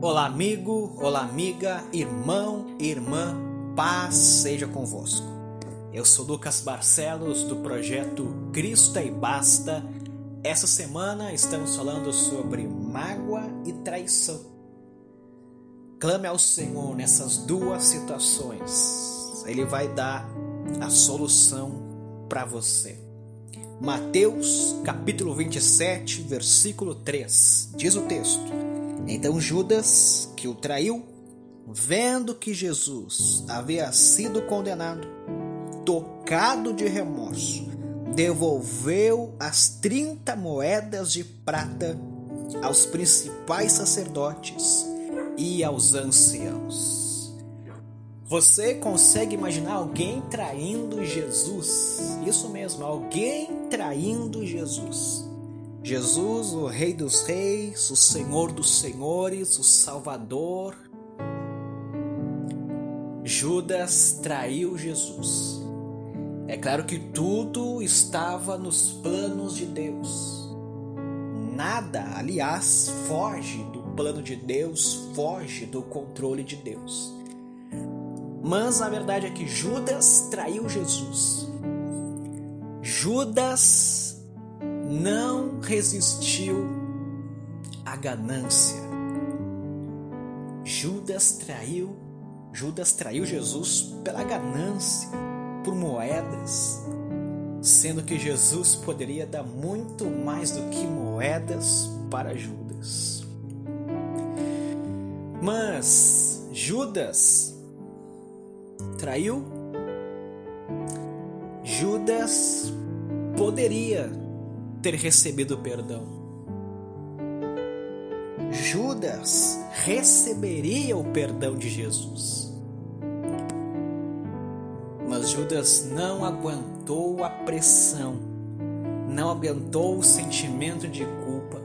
Olá, amigo, olá, amiga, irmão, irmã, paz seja convosco. Eu sou Lucas Barcelos do projeto Cristo e Basta. Essa semana estamos falando sobre mágoa e traição. Clame ao Senhor nessas duas situações, Ele vai dar a solução para você. Mateus capítulo 27, versículo 3, diz o texto. Então Judas, que o traiu, vendo que Jesus havia sido condenado, tocado de remorso, devolveu as 30 moedas de prata aos principais sacerdotes e aos anciãos. Você consegue imaginar alguém traindo Jesus? Isso mesmo, alguém traindo Jesus. Jesus, o Rei dos Reis, o Senhor dos Senhores, o Salvador. Judas traiu Jesus. É claro que tudo estava nos planos de Deus. Nada, aliás, foge do plano de Deus, foge do controle de Deus. Mas a verdade é que Judas traiu Jesus. Judas não resistiu à ganância. Judas traiu, Judas traiu Jesus pela ganância, por moedas, sendo que Jesus poderia dar muito mais do que moedas para Judas. Mas Judas traiu, Judas poderia ter recebido perdão. Judas receberia o perdão de Jesus. Mas Judas não aguentou a pressão, não aguentou o sentimento de culpa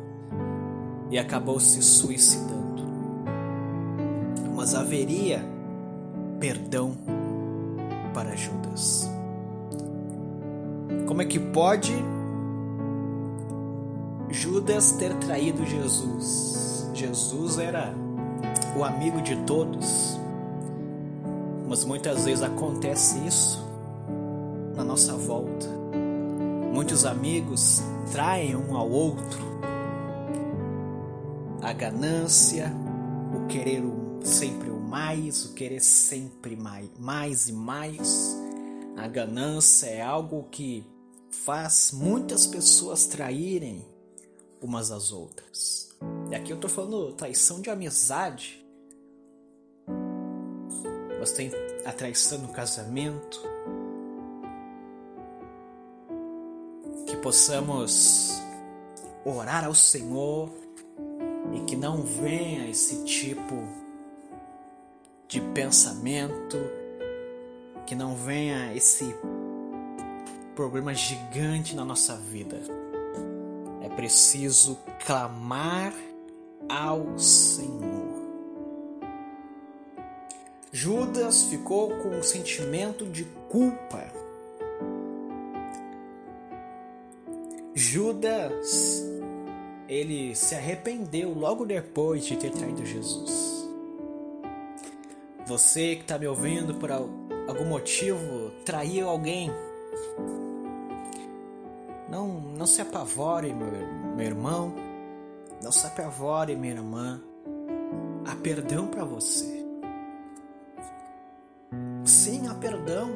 e acabou se suicidando. Mas haveria perdão para Judas. Como é que pode Judas ter traído Jesus? Jesus era o amigo de todos, mas muitas vezes acontece isso na nossa volta. Muitos amigos traem um ao outro. A ganância, o querer sempre o mais, o querer sempre mais, mais e mais. A ganância é algo que faz muitas pessoas traírem umas às outras. E aqui eu tô falando traição de amizade. Mas tem a traição no casamento. Que possamos orar ao Senhor e que não venha esse tipo de pensamento, que não venha esse problema gigante na nossa vida. Preciso clamar ao Senhor. Judas ficou com um sentimento de culpa. Judas, ele se arrependeu logo depois de ter traído Jesus. Você que está me ouvindo por algum motivo traiu alguém. Não, não se apavore, meu, meu irmão. Não se apavore, minha irmã. Há perdão para você. Sim, há perdão.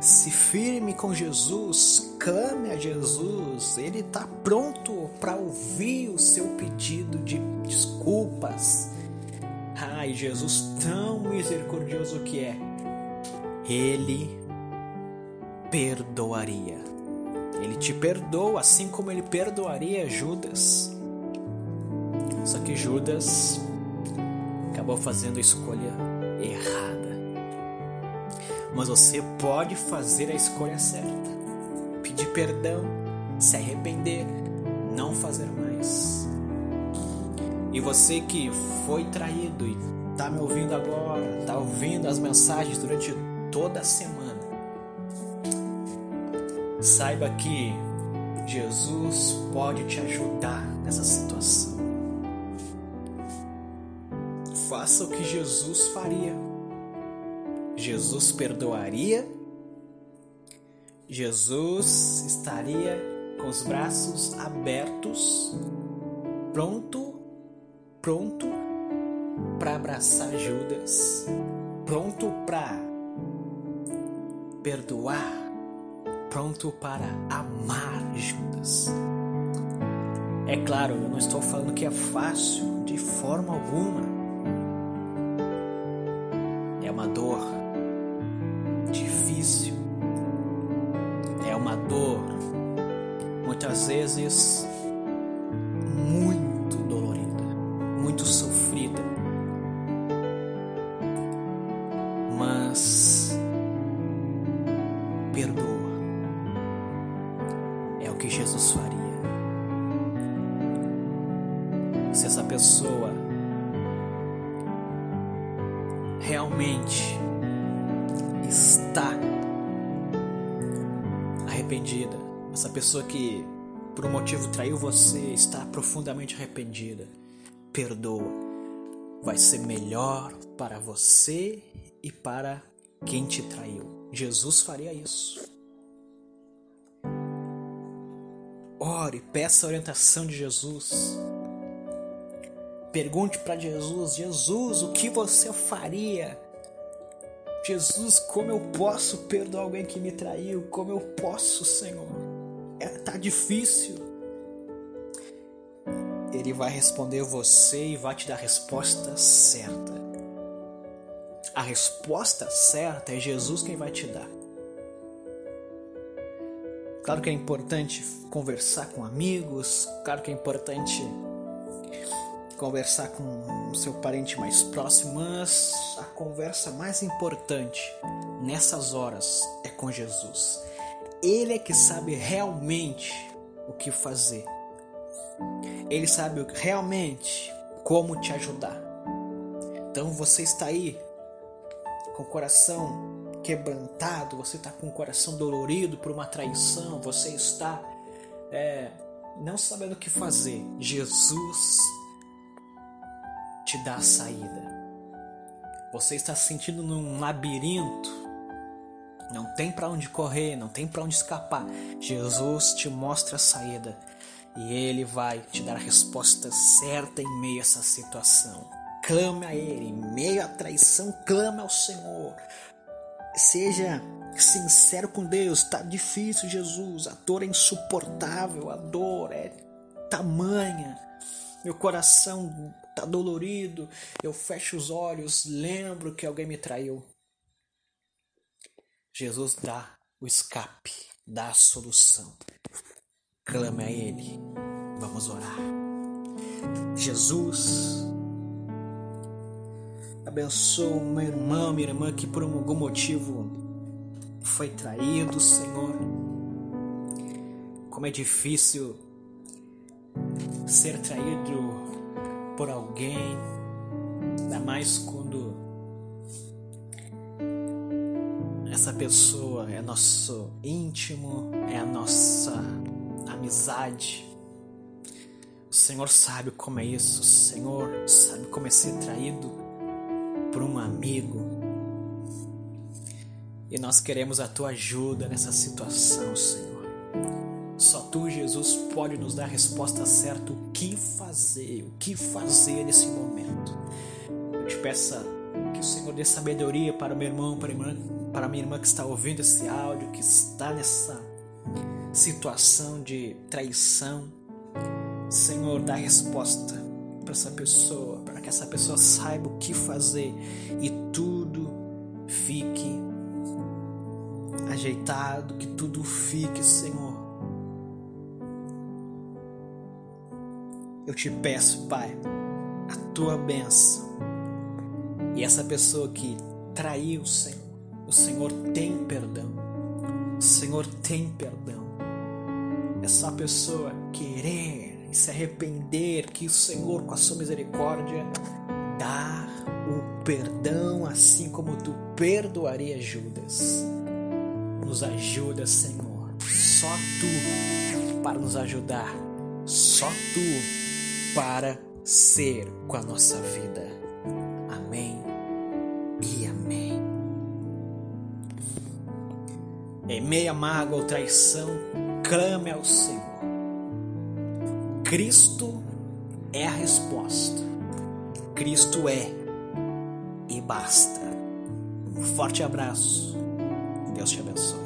Se firme com Jesus, clame a Jesus, Ele está pronto para ouvir o seu pedido de desculpas, Ai, Jesus tão misericordioso que é, ele perdoaria. Ele te perdoa assim como ele perdoaria Judas. Só que Judas acabou fazendo a escolha errada. Mas você pode fazer a escolha certa. Pedir perdão, se arrepender, não fazer mais. E você que foi traído e está me ouvindo agora, está ouvindo as mensagens durante toda a semana, saiba que Jesus pode te ajudar nessa situação. faça o que Jesus faria. Jesus perdoaria. Jesus estaria com os braços abertos, pronto, pronto para abraçar Judas, pronto para perdoar, pronto para amar Judas. É claro, eu não estou falando que é fácil de forma alguma. É uma dor difícil. É uma dor muitas vezes muito dolorida, muito sofrida. Mas pessoa realmente está arrependida, essa pessoa que por um motivo traiu você está profundamente arrependida, perdoa. Vai ser melhor para você e para quem te traiu. Jesus faria isso. Ore, peça a orientação de Jesus. Pergunte para Jesus: Jesus, o que você faria? Jesus, como eu posso perdoar alguém que me traiu? Como eu posso, Senhor? É, tá difícil. Ele vai responder você e vai te dar a resposta certa. A resposta certa é Jesus quem vai te dar. Claro que é importante conversar com amigos, claro que é importante conversar com seu parente mais próximo, mas a conversa mais importante nessas horas é com Jesus. Ele é que sabe realmente o que fazer. Ele sabe realmente como te ajudar. Então você está aí com o coração quebrantado, você está com o coração dolorido por uma traição, você está é, não sabendo o que fazer. Jesus te dá a saída. Você está se sentindo num labirinto, não tem para onde correr, não tem para onde escapar. Jesus te mostra a saída e ele vai te dar a resposta certa em meio a essa situação. Clame a ele, em meio à traição, clame ao Senhor. Seja sincero com Deus. Tá difícil, Jesus. A dor é insuportável, a dor é tamanha. Meu coração tá dolorido. Eu fecho os olhos, lembro que alguém me traiu. Jesus dá o escape, dá a solução. Clame a Ele. Vamos orar. Jesus, abençoa meu irmão, minha irmã que por algum motivo foi traído, Senhor. Como é difícil ser traído por alguém, ainda mais quando essa pessoa é nosso íntimo, é a nossa amizade. O Senhor sabe como é isso, o Senhor sabe como é ser traído por um amigo. E nós queremos a tua ajuda nessa situação, Senhor. Jesus, pode nos dar a resposta certa o que fazer, o que fazer nesse momento. Eu te peço que o Senhor dê sabedoria para o meu irmão, para a, irmã, para a minha irmã que está ouvindo esse áudio, que está nessa situação de traição. Senhor, dá resposta para essa pessoa, para que essa pessoa saiba o que fazer e tudo fique ajeitado, que tudo fique, Senhor. Eu te peço, Pai, a tua bênção. E essa pessoa que traiu o Senhor, o Senhor tem perdão. O Senhor tem perdão. É só a pessoa querer e se arrepender que o Senhor, com a sua misericórdia, dá o perdão, assim como tu perdoaria Judas. Nos ajuda, Senhor. Só tu para nos ajudar. Só tu para ser com a nossa vida. Amém e amém. Em meia mágoa ou traição, clame ao Senhor. Cristo é a resposta. Cristo é e basta. Um forte abraço. Deus te abençoe.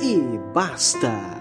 e basta.